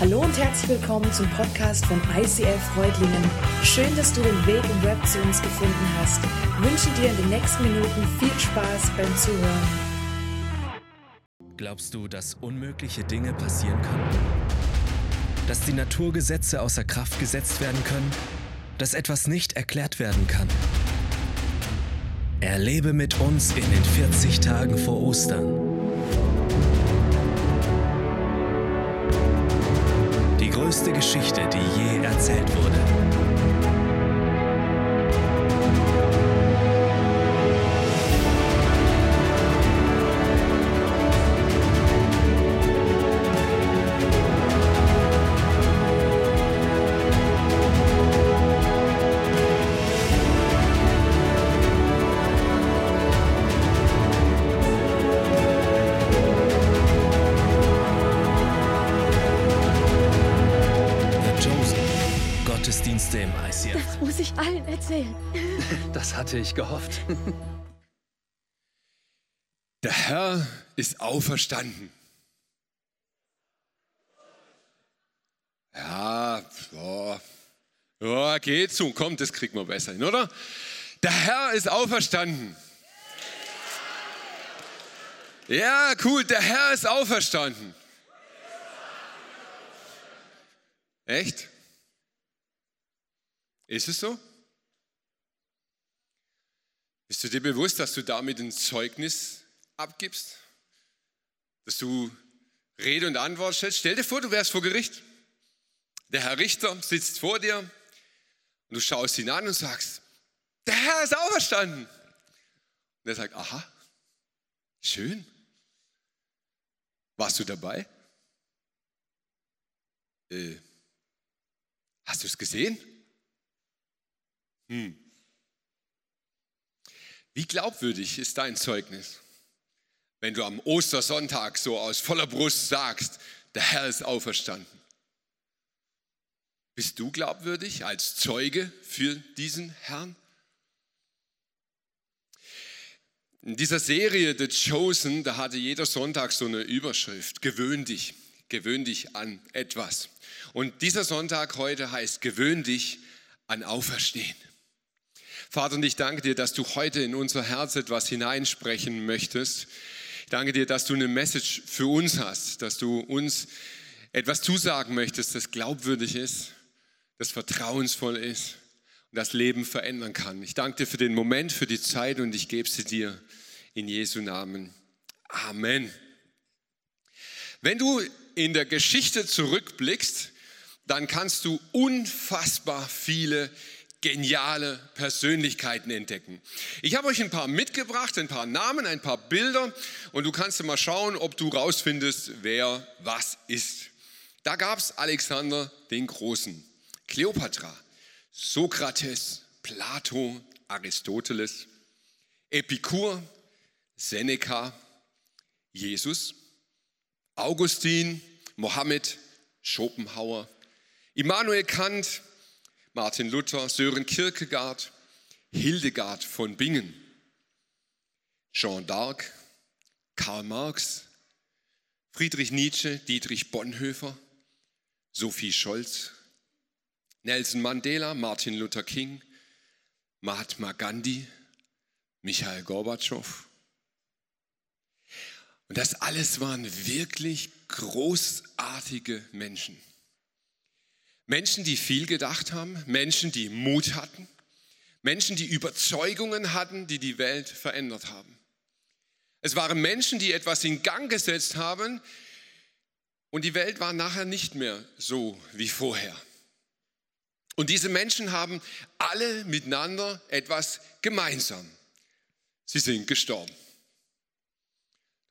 Hallo und herzlich willkommen zum Podcast von ICF Freudlingen. Schön, dass du den Weg im Web zu uns gefunden hast. Ich wünsche dir in den nächsten Minuten viel Spaß beim Zuhören. Glaubst du, dass unmögliche Dinge passieren können? Dass die Naturgesetze außer Kraft gesetzt werden können? Dass etwas nicht erklärt werden kann? Erlebe mit uns in den 40 Tagen vor Ostern größte Geschichte, die je erzählt wurde. Das hatte ich gehofft. Der Herr ist auferstanden. Ja, ja, ja, geht so, kommt, das kriegt man besser hin, oder? Der Herr ist auferstanden. Ja, cool, der Herr ist auferstanden. Echt? Ist es so? Bist du dir bewusst, dass du damit ein Zeugnis abgibst? Dass du Rede und Antwort stellst? Stell dir vor, du wärst vor Gericht. Der Herr Richter sitzt vor dir und du schaust ihn an und sagst, der Herr ist auferstanden. Und er sagt, aha, schön. Warst du dabei? Äh, hast du es gesehen? Hm. Wie glaubwürdig ist dein Zeugnis, wenn du am Ostersonntag so aus voller Brust sagst, der Herr ist auferstanden? Bist du glaubwürdig als Zeuge für diesen Herrn? In dieser Serie The Chosen, da hatte jeder Sonntag so eine Überschrift, gewöhn dich, gewöhn dich an etwas. Und dieser Sonntag heute heißt, gewöhn dich an Auferstehen. Vater, und ich danke dir, dass du heute in unser Herz etwas hineinsprechen möchtest. Ich danke dir, dass du eine Message für uns hast, dass du uns etwas zusagen möchtest, das glaubwürdig ist, das vertrauensvoll ist und das Leben verändern kann. Ich danke dir für den Moment, für die Zeit und ich gebe sie dir in Jesu Namen. Amen. Wenn du in der Geschichte zurückblickst, dann kannst du unfassbar viele geniale Persönlichkeiten entdecken. Ich habe euch ein paar mitgebracht, ein paar Namen, ein paar Bilder und du kannst mal schauen, ob du rausfindest, wer was ist. Da gab es Alexander den Großen, Kleopatra, Sokrates, Plato, Aristoteles, Epikur, Seneca, Jesus, Augustin, Mohammed, Schopenhauer, Immanuel Kant, Martin Luther, Sören Kierkegaard, Hildegard von Bingen, Jean d'Arc, Karl Marx, Friedrich Nietzsche, Dietrich Bonhoeffer, Sophie Scholz, Nelson Mandela, Martin Luther King, Mahatma Gandhi, Michael Gorbatschow. Und das alles waren wirklich großartige Menschen. Menschen, die viel gedacht haben, Menschen, die Mut hatten, Menschen, die Überzeugungen hatten, die die Welt verändert haben. Es waren Menschen, die etwas in Gang gesetzt haben und die Welt war nachher nicht mehr so wie vorher. Und diese Menschen haben alle miteinander etwas gemeinsam. Sie sind gestorben.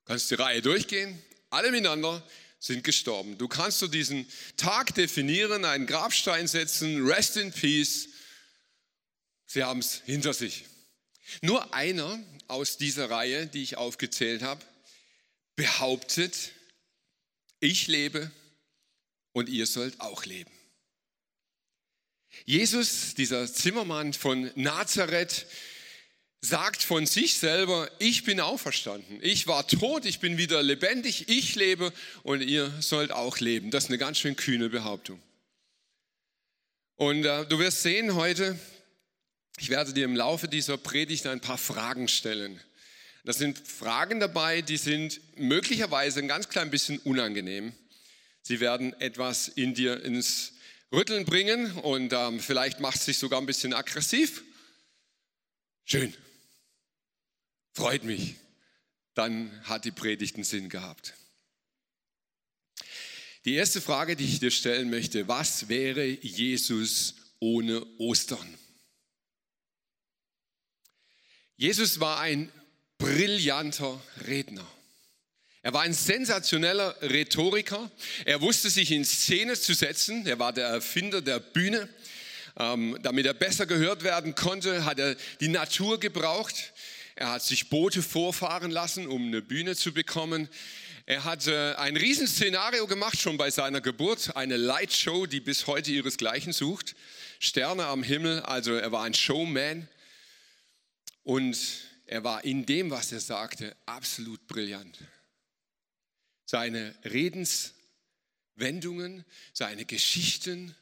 Du kannst die Reihe durchgehen, alle miteinander sind gestorben. Du kannst zu diesen Tag definieren, einen Grabstein setzen, rest in peace. Sie haben es hinter sich. Nur einer aus dieser Reihe, die ich aufgezählt habe, behauptet, ich lebe und ihr sollt auch leben. Jesus, dieser Zimmermann von Nazareth, sagt von sich selber, ich bin auferstanden. Ich war tot, ich bin wieder lebendig, ich lebe und ihr sollt auch leben. Das ist eine ganz schön kühne Behauptung. Und äh, du wirst sehen heute, ich werde dir im Laufe dieser Predigt ein paar Fragen stellen. Das sind Fragen dabei, die sind möglicherweise ein ganz klein bisschen unangenehm. Sie werden etwas in dir ins Rütteln bringen und ähm, vielleicht macht es sich sogar ein bisschen aggressiv. Schön. Freut mich. Dann hat die Predigt einen Sinn gehabt. Die erste Frage, die ich dir stellen möchte, was wäre Jesus ohne Ostern? Jesus war ein brillanter Redner. Er war ein sensationeller Rhetoriker. Er wusste sich in Szene zu setzen. Er war der Erfinder der Bühne. Ähm, damit er besser gehört werden konnte, hat er die Natur gebraucht. Er hat sich Boote vorfahren lassen, um eine Bühne zu bekommen. Er hat äh, ein Riesenszenario gemacht, schon bei seiner Geburt, eine Lightshow, die bis heute ihresgleichen sucht. Sterne am Himmel, also er war ein Showman. Und er war in dem, was er sagte, absolut brillant. Seine Redenswendungen, seine Geschichten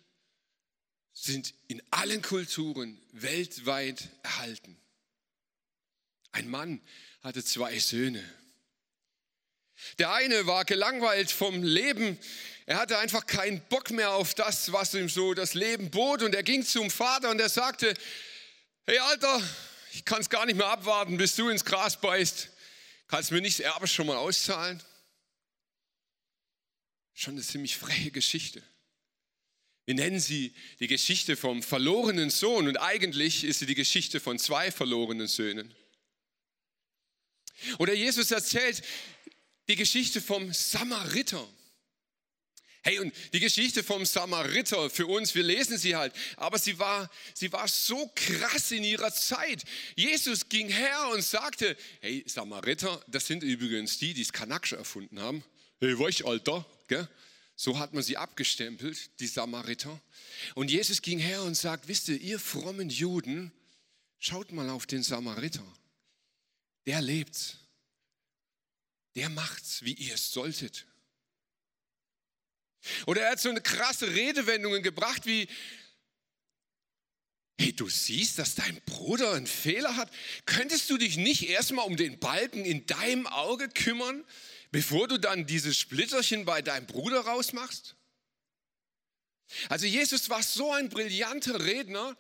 sind in allen Kulturen weltweit erhalten. Ein Mann hatte zwei Söhne. Der eine war gelangweilt vom Leben. Er hatte einfach keinen Bock mehr auf das, was ihm so das Leben bot. Und er ging zum Vater und er sagte, hey Alter, ich kann es gar nicht mehr abwarten, bis du ins Gras beißt. Kannst du mir nicht das Erbe schon mal auszahlen? Schon eine ziemlich freie Geschichte. Wir nennen sie die Geschichte vom verlorenen Sohn und eigentlich ist sie die Geschichte von zwei verlorenen Söhnen. Oder Jesus erzählt die Geschichte vom Samariter. Hey, und die Geschichte vom Samariter für uns, wir lesen sie halt, aber sie war, sie war so krass in ihrer Zeit. Jesus ging her und sagte, hey, Samariter, das sind übrigens die, die das Kanaksch erfunden haben. Hey, weich, Alter, gell? So hat man sie abgestempelt, die Samariter. Und Jesus ging her und sagt, wisst ihr, ihr frommen Juden, schaut mal auf den Samariter. Der lebt. Der macht's, wie ihr es solltet. Oder er hat so eine krasse Redewendungen gebracht wie, hey, du siehst, dass dein Bruder einen Fehler hat. Könntest du dich nicht erstmal um den Balken in deinem Auge kümmern, bevor du dann dieses Splitterchen bei deinem Bruder rausmachst? Also Jesus war so ein brillanter Redner,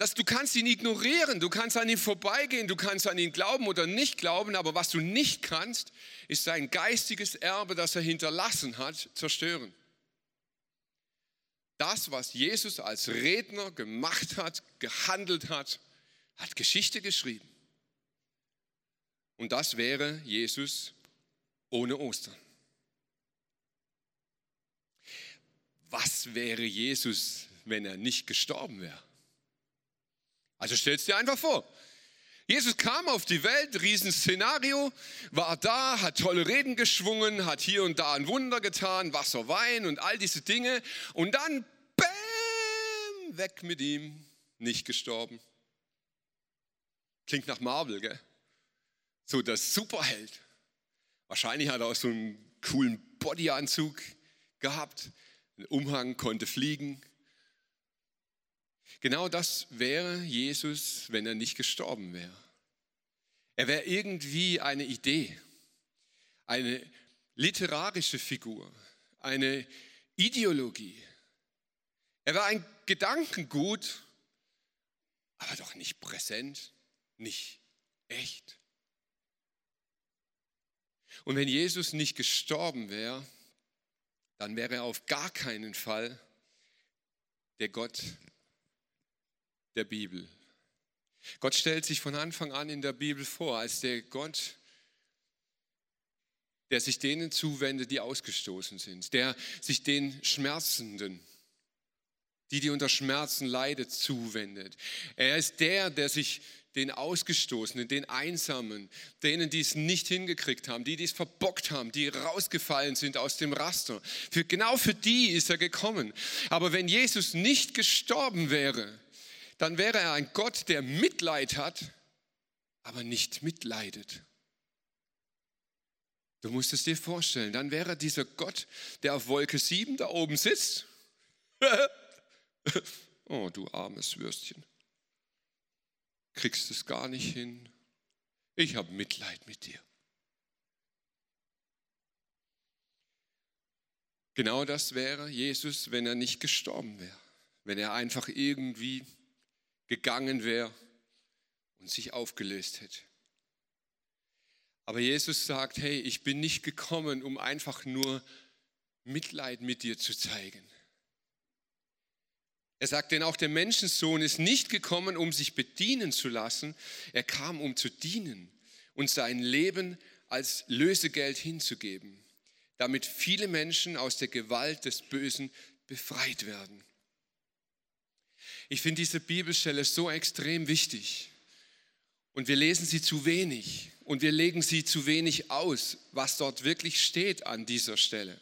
dass du kannst ihn ignorieren, du kannst an ihm vorbeigehen, du kannst an ihn glauben oder nicht glauben, aber was du nicht kannst, ist sein geistiges Erbe, das er hinterlassen hat, zerstören. Das, was Jesus als Redner gemacht hat, gehandelt hat, hat Geschichte geschrieben. Und das wäre Jesus ohne Ostern. Was wäre Jesus, wenn er nicht gestorben wäre? Also stellst dir einfach vor. Jesus kam auf die Welt, Riesenszenario, war da, hat tolle Reden geschwungen, hat hier und da ein Wunder getan, Wasser, Wein und all diese Dinge. Und dann, bäm, weg mit ihm, nicht gestorben. Klingt nach Marvel, gell? So das Superheld. Wahrscheinlich hat er auch so einen coolen Bodyanzug gehabt, einen Umhang, konnte fliegen. Genau das wäre Jesus, wenn er nicht gestorben wäre. Er wäre irgendwie eine Idee, eine literarische Figur, eine Ideologie. Er war ein Gedankengut, aber doch nicht präsent, nicht echt. Und wenn Jesus nicht gestorben wäre, dann wäre er auf gar keinen Fall der Gott der Bibel. Gott stellt sich von Anfang an in der Bibel vor als der Gott, der sich denen zuwendet, die ausgestoßen sind, der sich den Schmerzenden, die, die unter Schmerzen leidet, zuwendet. Er ist der, der sich den Ausgestoßenen, den Einsamen, denen, die es nicht hingekriegt haben, die, die es verbockt haben, die rausgefallen sind aus dem Raster. Für, genau für die ist er gekommen. Aber wenn Jesus nicht gestorben wäre, dann wäre er ein Gott, der Mitleid hat aber nicht mitleidet. Du musst es dir vorstellen, dann wäre dieser Gott, der auf Wolke 7 da oben sitzt. oh, du armes Würstchen. Kriegst es gar nicht hin. Ich habe Mitleid mit dir. Genau das wäre Jesus, wenn er nicht gestorben wäre, wenn er einfach irgendwie gegangen wäre und sich aufgelöst hätte. Aber Jesus sagt, hey, ich bin nicht gekommen, um einfach nur Mitleid mit dir zu zeigen. Er sagt, denn auch der Menschensohn ist nicht gekommen, um sich bedienen zu lassen. Er kam, um zu dienen und sein Leben als Lösegeld hinzugeben, damit viele Menschen aus der Gewalt des Bösen befreit werden. Ich finde diese Bibelstelle so extrem wichtig und wir lesen sie zu wenig und wir legen sie zu wenig aus, was dort wirklich steht an dieser Stelle.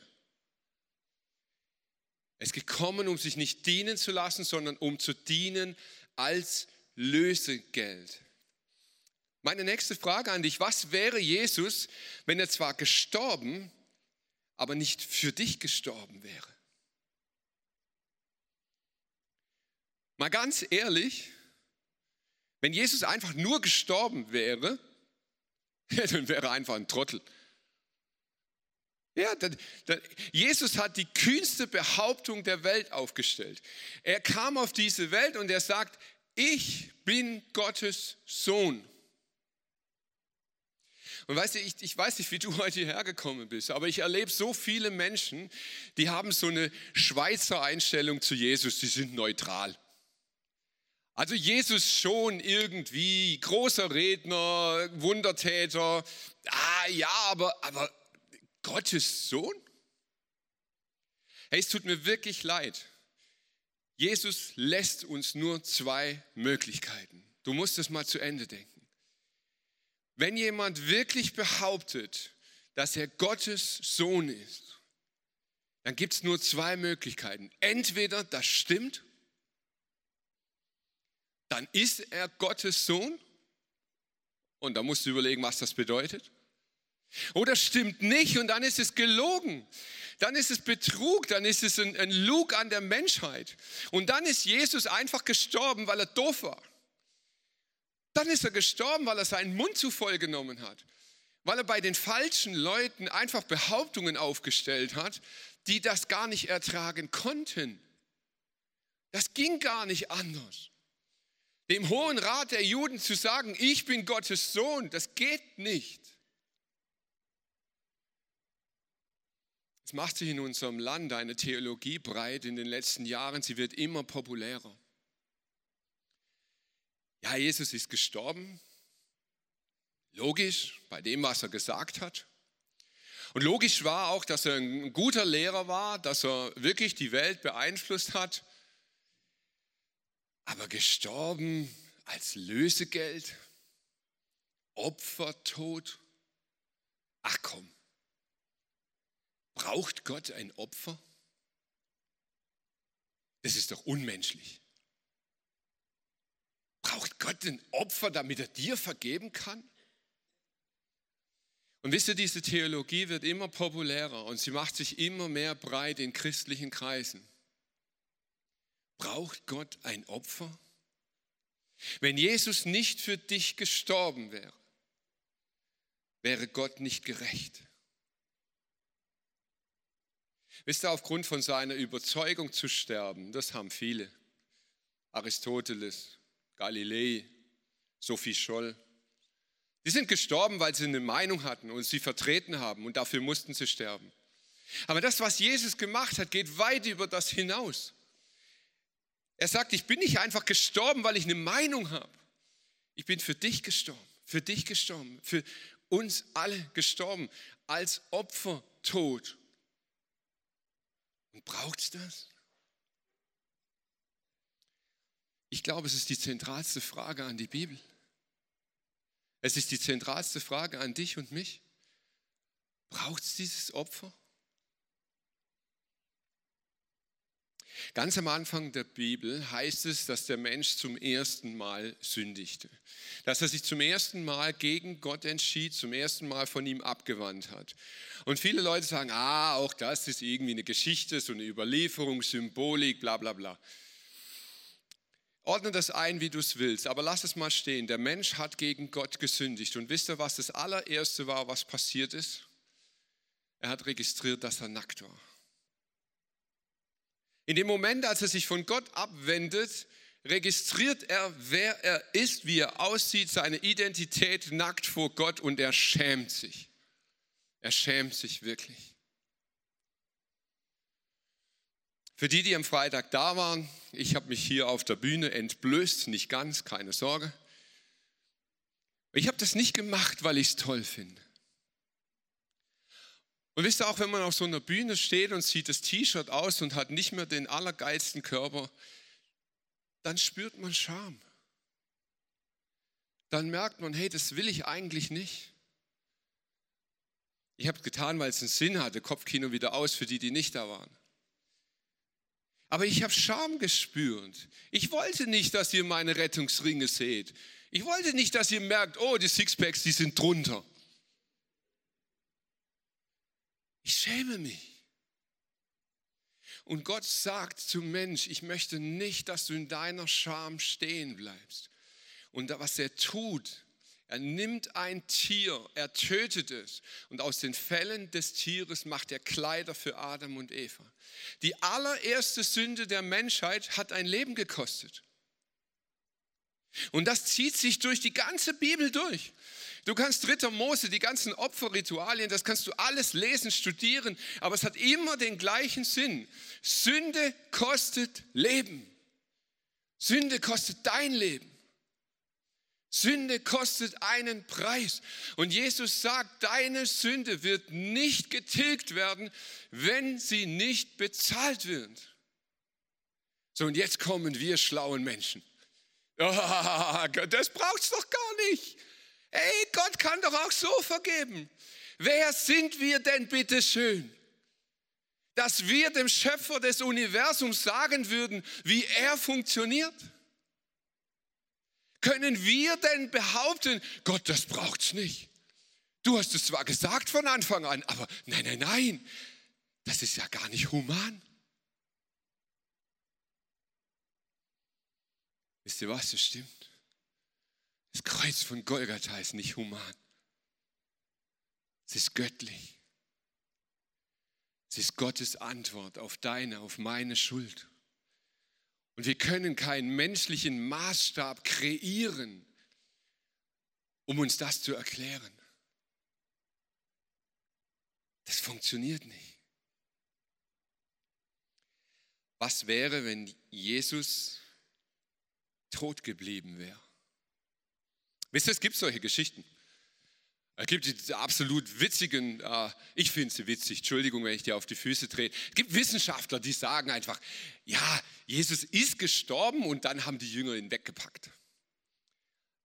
Es ist gekommen, um sich nicht dienen zu lassen, sondern um zu dienen als Lösegeld. Meine nächste Frage an dich, was wäre Jesus, wenn er zwar gestorben, aber nicht für dich gestorben wäre? Mal ganz ehrlich, wenn Jesus einfach nur gestorben wäre, dann wäre er einfach ein Trottel. Ja, dann, dann, Jesus hat die kühnste Behauptung der Welt aufgestellt. Er kam auf diese Welt und er sagt, ich bin Gottes Sohn. Und weißt du, ich, ich weiß nicht, wie du heute hierher gekommen bist, aber ich erlebe so viele Menschen, die haben so eine Schweizer Einstellung zu Jesus, die sind neutral. Also Jesus schon irgendwie großer Redner, Wundertäter. Ah ja, aber, aber Gottes Sohn? Hey, es tut mir wirklich leid. Jesus lässt uns nur zwei Möglichkeiten. Du musst es mal zu Ende denken. Wenn jemand wirklich behauptet, dass er Gottes Sohn ist, dann gibt es nur zwei Möglichkeiten. Entweder das stimmt dann ist er Gottes Sohn. Und da musst du überlegen, was das bedeutet. Oder stimmt nicht und dann ist es gelogen. Dann ist es Betrug, dann ist es ein, ein Lug an der Menschheit. Und dann ist Jesus einfach gestorben, weil er doof war. Dann ist er gestorben, weil er seinen Mund zu voll genommen hat. Weil er bei den falschen Leuten einfach Behauptungen aufgestellt hat, die das gar nicht ertragen konnten. Das ging gar nicht anders dem Hohen Rat der Juden zu sagen, ich bin Gottes Sohn, das geht nicht. Es macht sich in unserem Land eine Theologie breit in den letzten Jahren, sie wird immer populärer. Ja, Jesus ist gestorben, logisch, bei dem, was er gesagt hat. Und logisch war auch, dass er ein guter Lehrer war, dass er wirklich die Welt beeinflusst hat. Aber gestorben als Lösegeld, Opfertod. Ach komm, braucht Gott ein Opfer? Das ist doch unmenschlich. Braucht Gott ein Opfer, damit er dir vergeben kann? Und wisst ihr, diese Theologie wird immer populärer und sie macht sich immer mehr breit in christlichen Kreisen. Braucht Gott ein Opfer? Wenn Jesus nicht für dich gestorben wäre, wäre Gott nicht gerecht. Wisst ihr, aufgrund von seiner Überzeugung zu sterben, das haben viele. Aristoteles, Galilei, Sophie Scholl. Die sind gestorben, weil sie eine Meinung hatten und sie vertreten haben und dafür mussten sie sterben. Aber das, was Jesus gemacht hat, geht weit über das hinaus. Er sagt, ich bin nicht einfach gestorben, weil ich eine Meinung habe. Ich bin für dich gestorben, für dich gestorben, für uns alle gestorben, als Opfertod. Und braucht es das? Ich glaube, es ist die zentralste Frage an die Bibel. Es ist die zentralste Frage an dich und mich. Braucht es dieses Opfer? Ganz am Anfang der Bibel heißt es, dass der Mensch zum ersten Mal sündigte. Dass er sich zum ersten Mal gegen Gott entschied, zum ersten Mal von ihm abgewandt hat. Und viele Leute sagen, ah, auch das ist irgendwie eine Geschichte, so eine Überlieferung, Symbolik, bla bla bla. Ordne das ein, wie du es willst, aber lass es mal stehen. Der Mensch hat gegen Gott gesündigt. Und wisst ihr, was das allererste war, was passiert ist? Er hat registriert, dass er nackt war. In dem Moment, als er sich von Gott abwendet, registriert er, wer er ist, wie er aussieht, seine Identität nackt vor Gott und er schämt sich. Er schämt sich wirklich. Für die, die am Freitag da waren, ich habe mich hier auf der Bühne entblößt, nicht ganz, keine Sorge. Ich habe das nicht gemacht, weil ich es toll finde. Und wisst ihr auch, wenn man auf so einer Bühne steht und sieht das T-Shirt aus und hat nicht mehr den allergeilsten Körper, dann spürt man Scham. Dann merkt man, hey, das will ich eigentlich nicht. Ich habe es getan, weil es einen Sinn hatte. Kopfkino wieder aus für die, die nicht da waren. Aber ich habe Scham gespürt. Ich wollte nicht, dass ihr meine Rettungsringe seht. Ich wollte nicht, dass ihr merkt, oh, die Sixpacks, die sind drunter. Ich schäme mich. Und Gott sagt zum Mensch, ich möchte nicht, dass du in deiner Scham stehen bleibst. Und was er tut, er nimmt ein Tier, er tötet es und aus den Fällen des Tieres macht er Kleider für Adam und Eva. Die allererste Sünde der Menschheit hat ein Leben gekostet. Und das zieht sich durch die ganze Bibel durch. Du kannst dritter Mose, die ganzen Opferritualien, das kannst du alles lesen, studieren, aber es hat immer den gleichen Sinn. Sünde kostet Leben. Sünde kostet dein Leben. Sünde kostet einen Preis. Und Jesus sagt, deine Sünde wird nicht getilgt werden, wenn sie nicht bezahlt wird. So, und jetzt kommen wir schlauen Menschen. Oh, das braucht's doch gar nicht. Ey, Gott kann doch auch so vergeben. Wer sind wir denn bitte schön? Dass wir dem Schöpfer des Universums sagen würden, wie er funktioniert? Können wir denn behaupten, Gott, das braucht's nicht? Du hast es zwar gesagt von Anfang an, aber nein, nein, nein, das ist ja gar nicht human. Wisst ihr was, das stimmt. Das Kreuz von Golgatha ist nicht human. Es ist göttlich. Es ist Gottes Antwort auf deine, auf meine Schuld. Und wir können keinen menschlichen Maßstab kreieren, um uns das zu erklären. Das funktioniert nicht. Was wäre, wenn Jesus tot geblieben wäre? Wisst ihr, es gibt solche Geschichten. Es gibt die absolut witzigen, äh, ich finde sie witzig, Entschuldigung, wenn ich dir auf die Füße drehe. Es gibt Wissenschaftler, die sagen einfach, ja, Jesus ist gestorben und dann haben die Jünger ihn weggepackt.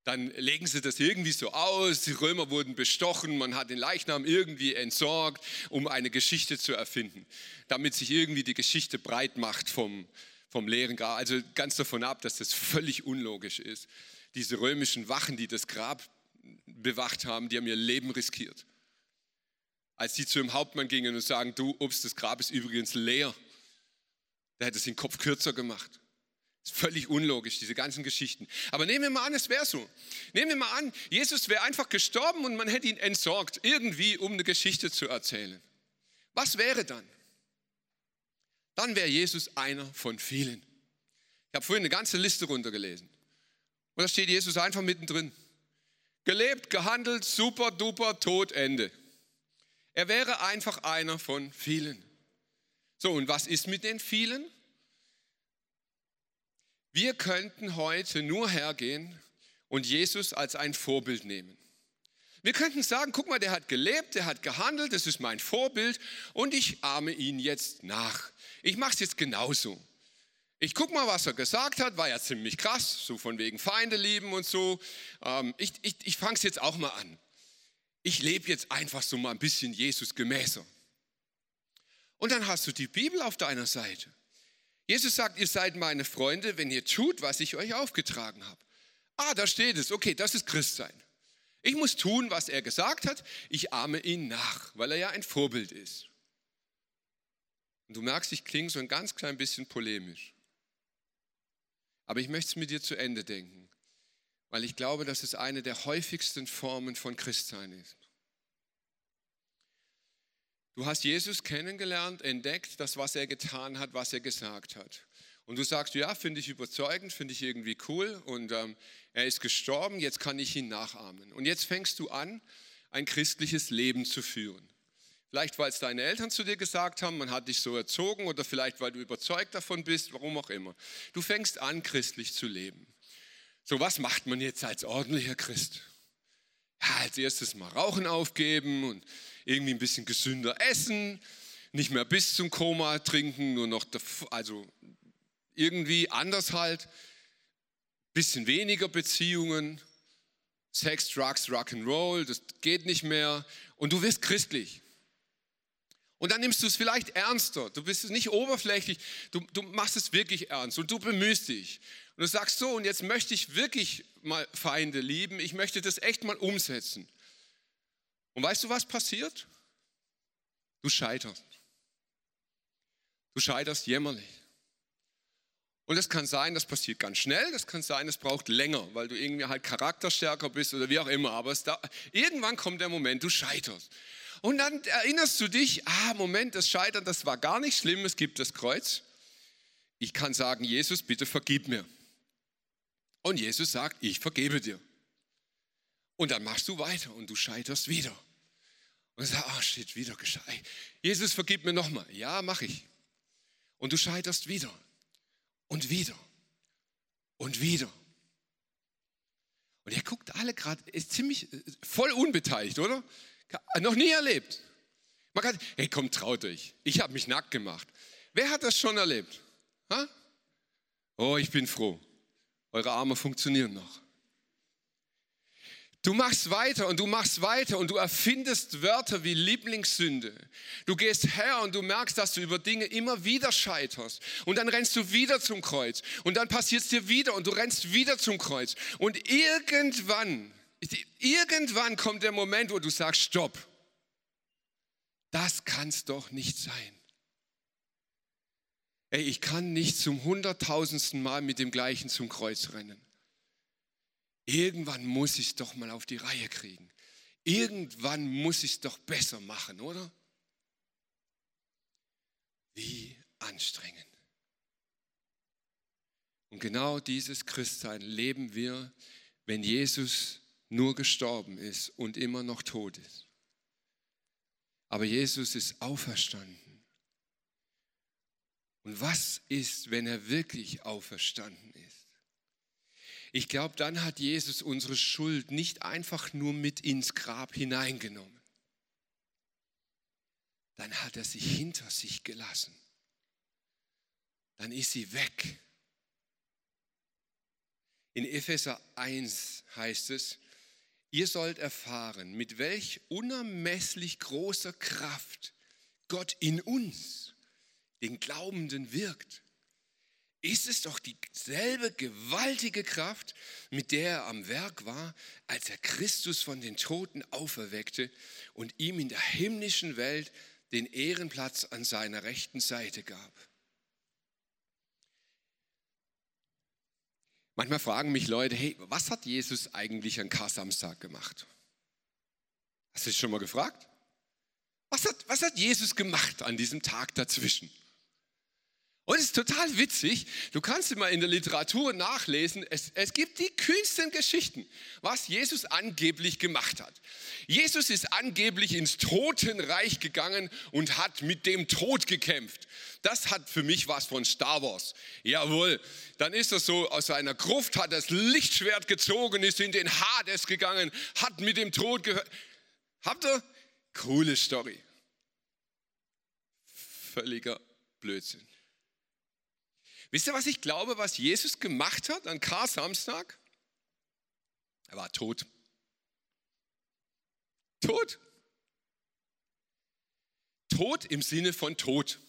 Dann legen sie das irgendwie so aus, die Römer wurden bestochen, man hat den Leichnam irgendwie entsorgt, um eine Geschichte zu erfinden, damit sich irgendwie die Geschichte breit macht vom, vom leeren Grab. Also ganz davon ab, dass das völlig unlogisch ist diese römischen Wachen, die das Grab bewacht haben, die haben ihr Leben riskiert. Als die zu dem Hauptmann gingen und sagen, du, ups, das Grab ist übrigens leer, der hätte es den Kopf kürzer gemacht. Ist völlig unlogisch, diese ganzen Geschichten. Aber nehmen wir mal an, es wäre so. Nehmen wir mal an, Jesus wäre einfach gestorben und man hätte ihn entsorgt, irgendwie, um eine Geschichte zu erzählen. Was wäre dann? Dann wäre Jesus einer von vielen. Ich habe vorhin eine ganze Liste runtergelesen. Und da steht Jesus einfach mittendrin. Gelebt, gehandelt, super, duper, tot, Ende. Er wäre einfach einer von vielen. So, und was ist mit den vielen? Wir könnten heute nur hergehen und Jesus als ein Vorbild nehmen. Wir könnten sagen, guck mal, der hat gelebt, der hat gehandelt, das ist mein Vorbild und ich ahme ihn jetzt nach. Ich mache es jetzt genauso. Ich gucke mal, was er gesagt hat, war ja ziemlich krass, so von wegen Feinde lieben und so. Ähm, ich ich, ich fange es jetzt auch mal an. Ich lebe jetzt einfach so mal ein bisschen Jesus gemäßer. Und dann hast du die Bibel auf deiner Seite. Jesus sagt, ihr seid meine Freunde, wenn ihr tut, was ich euch aufgetragen habe. Ah, da steht es. Okay, das ist Christsein. Ich muss tun, was er gesagt hat. Ich ahme ihn nach, weil er ja ein Vorbild ist. Und du merkst, ich klinge so ein ganz klein bisschen polemisch. Aber ich möchte es mit dir zu Ende denken, weil ich glaube, dass es eine der häufigsten Formen von Christsein ist. Du hast Jesus kennengelernt, entdeckt, das, was er getan hat, was er gesagt hat. Und du sagst, ja, finde ich überzeugend, finde ich irgendwie cool und ähm, er ist gestorben, jetzt kann ich ihn nachahmen. Und jetzt fängst du an, ein christliches Leben zu führen. Vielleicht, weil es deine Eltern zu dir gesagt haben, man hat dich so erzogen oder vielleicht, weil du überzeugt davon bist, warum auch immer. Du fängst an, christlich zu leben. So, was macht man jetzt als ordentlicher Christ? Ja, als erstes mal Rauchen aufgeben und irgendwie ein bisschen gesünder essen, nicht mehr bis zum Koma trinken, nur noch, also irgendwie anders halt, bisschen weniger Beziehungen, Sex, Drugs, Rock'n'Roll, das geht nicht mehr und du wirst christlich. Und dann nimmst du es vielleicht ernster. Du bist nicht oberflächlich, du, du machst es wirklich ernst und du bemühst dich. Und du sagst so, und jetzt möchte ich wirklich mal Feinde lieben, ich möchte das echt mal umsetzen. Und weißt du, was passiert? Du scheiterst. Du scheiterst jämmerlich. Und das kann sein, das passiert ganz schnell, das kann sein, es braucht länger, weil du irgendwie halt charakterstärker bist oder wie auch immer. Aber da, irgendwann kommt der Moment, du scheiterst. Und dann erinnerst du dich, ah, Moment, das Scheitern, das war gar nicht schlimm, es gibt das Kreuz. Ich kann sagen, Jesus, bitte vergib mir. Und Jesus sagt, ich vergebe dir. Und dann machst du weiter und du scheiterst wieder. Und sagst, oh, shit, wieder gescheit. Jesus, vergib mir nochmal. Ja, mach ich. Und du scheiterst wieder. Und wieder. Und wieder. Und er guckt alle gerade, ist ziemlich äh, voll unbeteiligt, oder? Noch nie erlebt. Man kann, hey, komm, traut euch. Ich habe mich nackt gemacht. Wer hat das schon erlebt? Ha? Oh, ich bin froh. Eure Arme funktionieren noch. Du machst weiter und du machst weiter und du erfindest Wörter wie Lieblingssünde. Du gehst her und du merkst, dass du über Dinge immer wieder scheiterst. Und dann rennst du wieder zum Kreuz. Und dann passiert es dir wieder und du rennst wieder zum Kreuz. Und irgendwann Irgendwann kommt der Moment, wo du sagst, stopp. Das kann es doch nicht sein. Ey, ich kann nicht zum hunderttausendsten Mal mit dem gleichen zum Kreuz rennen. Irgendwann muss ich es doch mal auf die Reihe kriegen. Irgendwann muss ich es doch besser machen, oder? Wie anstrengend. Und genau dieses Christsein leben wir, wenn Jesus nur gestorben ist und immer noch tot ist. Aber Jesus ist auferstanden. Und was ist, wenn er wirklich auferstanden ist? Ich glaube, dann hat Jesus unsere Schuld nicht einfach nur mit ins Grab hineingenommen. Dann hat er sie hinter sich gelassen. Dann ist sie weg. In Epheser 1 heißt es, Ihr sollt erfahren, mit welch unermesslich großer Kraft Gott in uns, den Glaubenden, wirkt. Ist es doch dieselbe gewaltige Kraft, mit der er am Werk war, als er Christus von den Toten auferweckte und ihm in der himmlischen Welt den Ehrenplatz an seiner rechten Seite gab. Manchmal fragen mich Leute, hey, was hat Jesus eigentlich an Kar-Samstag gemacht? Hast du dich schon mal gefragt? Was hat, was hat Jesus gemacht an diesem Tag dazwischen? Und es ist total witzig, du kannst immer in der Literatur nachlesen, es, es gibt die kühnsten Geschichten, was Jesus angeblich gemacht hat. Jesus ist angeblich ins Totenreich gegangen und hat mit dem Tod gekämpft. Das hat für mich was von Star Wars. Jawohl, dann ist er so aus seiner Gruft, hat das Lichtschwert gezogen, ist in den Hades gegangen, hat mit dem Tod gehört. Habt ihr? Coole Story. Völliger Blödsinn. Wisst ihr, was ich glaube, was Jesus gemacht hat an Kar-Samstag? Er war tot. Tot. Tod im Sinne von Tod.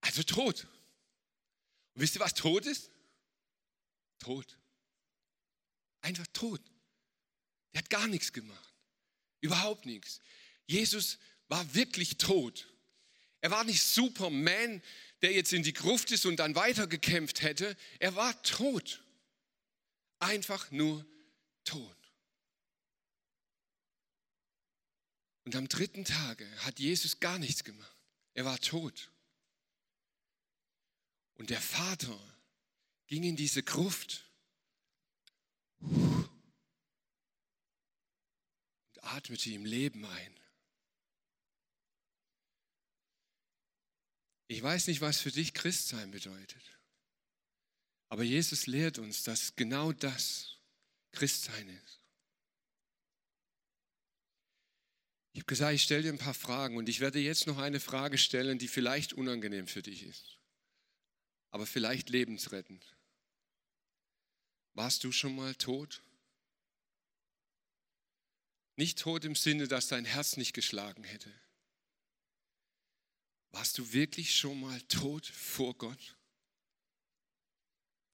Also tot. Und wisst ihr, was tot ist? Tot. Einfach tot. Er hat gar nichts gemacht. Überhaupt nichts. Jesus war wirklich tot. Er war nicht Superman, der jetzt in die Gruft ist und dann weitergekämpft hätte. Er war tot. Einfach nur tot. Und am dritten Tage hat Jesus gar nichts gemacht. Er war tot. Und der Vater ging in diese Gruft und atmete ihm Leben ein. Ich weiß nicht, was für dich Christsein bedeutet. Aber Jesus lehrt uns, dass genau das Christsein ist. Ich habe gesagt, ich stelle dir ein paar Fragen und ich werde jetzt noch eine Frage stellen, die vielleicht unangenehm für dich ist, aber vielleicht lebensrettend. Warst du schon mal tot? Nicht tot im Sinne, dass dein Herz nicht geschlagen hätte. Warst du wirklich schon mal tot vor Gott?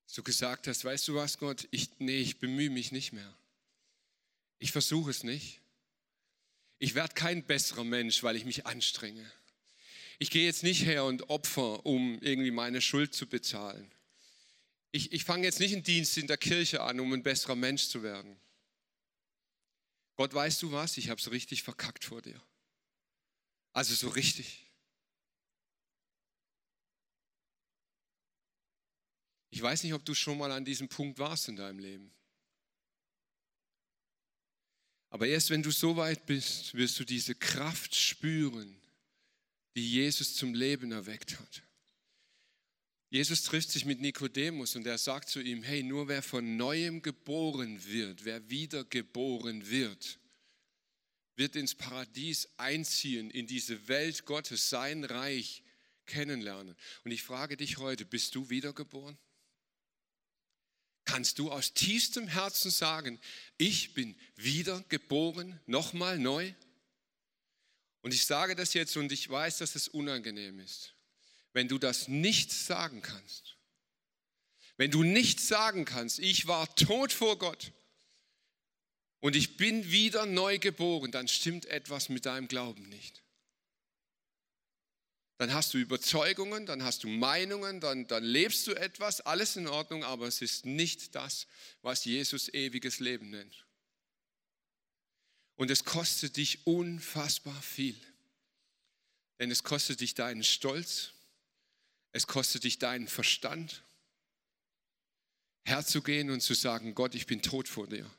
So gesagt hast, weißt du was, Gott? Ich, nee, ich bemühe mich nicht mehr. Ich versuche es nicht. Ich werde kein besserer Mensch, weil ich mich anstrenge. Ich gehe jetzt nicht her und opfer, um irgendwie meine Schuld zu bezahlen. Ich, ich fange jetzt nicht einen Dienst in der Kirche an, um ein besserer Mensch zu werden. Gott, weißt du was? Ich habe es richtig verkackt vor dir. Also so richtig. Ich weiß nicht, ob du schon mal an diesem Punkt warst in deinem Leben. Aber erst wenn du so weit bist, wirst du diese Kraft spüren, die Jesus zum Leben erweckt hat. Jesus trifft sich mit Nikodemus und er sagt zu ihm, hey, nur wer von neuem geboren wird, wer wiedergeboren wird, wird ins Paradies einziehen, in diese Welt Gottes, sein Reich kennenlernen. Und ich frage dich heute, bist du wiedergeboren? Kannst du aus tiefstem Herzen sagen, ich bin wiedergeboren, nochmal neu? Und ich sage das jetzt und ich weiß, dass es unangenehm ist. Wenn du das nicht sagen kannst, wenn du nicht sagen kannst, ich war tot vor Gott und ich bin wieder neu geboren, dann stimmt etwas mit deinem Glauben nicht dann hast du Überzeugungen, dann hast du Meinungen, dann, dann lebst du etwas, alles in Ordnung, aber es ist nicht das, was Jesus ewiges Leben nennt. Und es kostet dich unfassbar viel. Denn es kostet dich deinen Stolz, es kostet dich deinen Verstand, herzugehen und zu sagen, Gott, ich bin tot vor dir.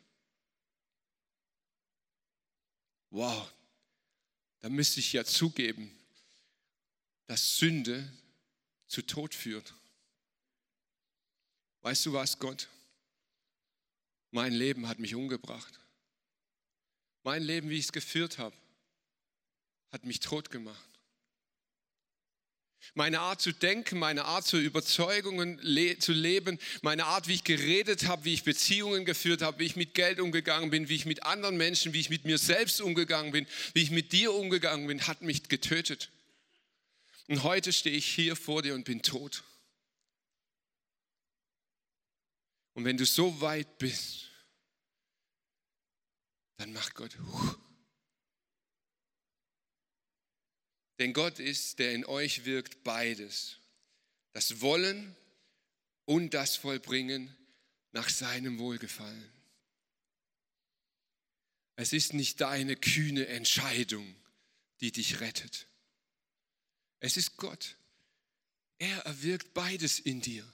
Wow, da müsste ich ja zugeben, dass Sünde zu Tod führt. Weißt du was, Gott? Mein Leben hat mich umgebracht. Mein Leben, wie ich es geführt habe, hat mich tot gemacht. Meine Art zu denken, meine Art zu Überzeugungen le zu leben, meine Art, wie ich geredet habe, wie ich Beziehungen geführt habe, wie ich mit Geld umgegangen bin, wie ich mit anderen Menschen, wie ich mit mir selbst umgegangen bin, wie ich mit dir umgegangen bin, hat mich getötet. Und heute stehe ich hier vor dir und bin tot. Und wenn du so weit bist, dann macht Gott. Denn Gott ist, der in euch wirkt, beides. Das Wollen und das Vollbringen nach seinem Wohlgefallen. Es ist nicht deine kühne Entscheidung, die dich rettet. Es ist Gott. Er erwirkt beides in dir.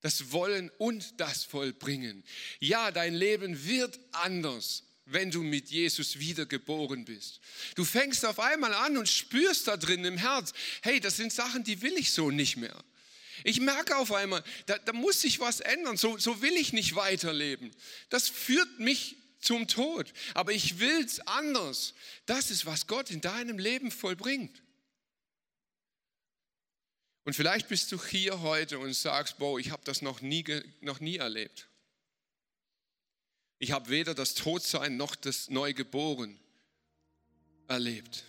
Das Wollen und das Vollbringen. Ja, dein Leben wird anders, wenn du mit Jesus wiedergeboren bist. Du fängst auf einmal an und spürst da drin im Herz, hey, das sind Sachen, die will ich so nicht mehr. Ich merke auf einmal, da, da muss sich was ändern. So, so will ich nicht weiterleben. Das führt mich zum Tod. Aber ich will es anders. Das ist, was Gott in deinem Leben vollbringt. Und vielleicht bist du hier heute und sagst, boah, ich habe das noch nie, noch nie erlebt. Ich habe weder das Todsein noch das Neugeboren erlebt.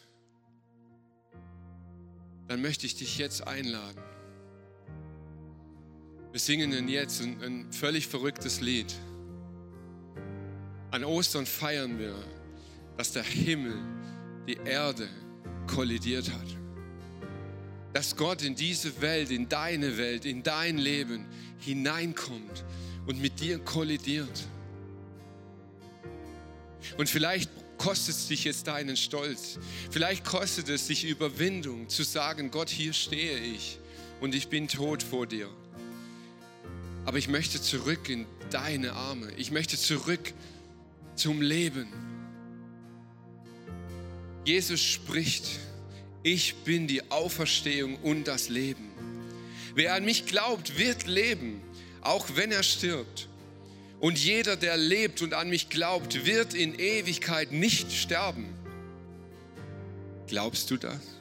Dann möchte ich dich jetzt einladen. Wir singen denn jetzt ein, ein völlig verrücktes Lied. An Ostern feiern wir, dass der Himmel die Erde kollidiert hat. Dass Gott in diese Welt, in deine Welt, in dein Leben hineinkommt und mit dir kollidiert. Und vielleicht kostet es dich jetzt deinen Stolz. Vielleicht kostet es dich Überwindung zu sagen, Gott, hier stehe ich und ich bin tot vor dir. Aber ich möchte zurück in deine Arme. Ich möchte zurück zum Leben. Jesus spricht, ich bin die Auferstehung und das Leben. Wer an mich glaubt, wird leben, auch wenn er stirbt. Und jeder, der lebt und an mich glaubt, wird in Ewigkeit nicht sterben. Glaubst du das?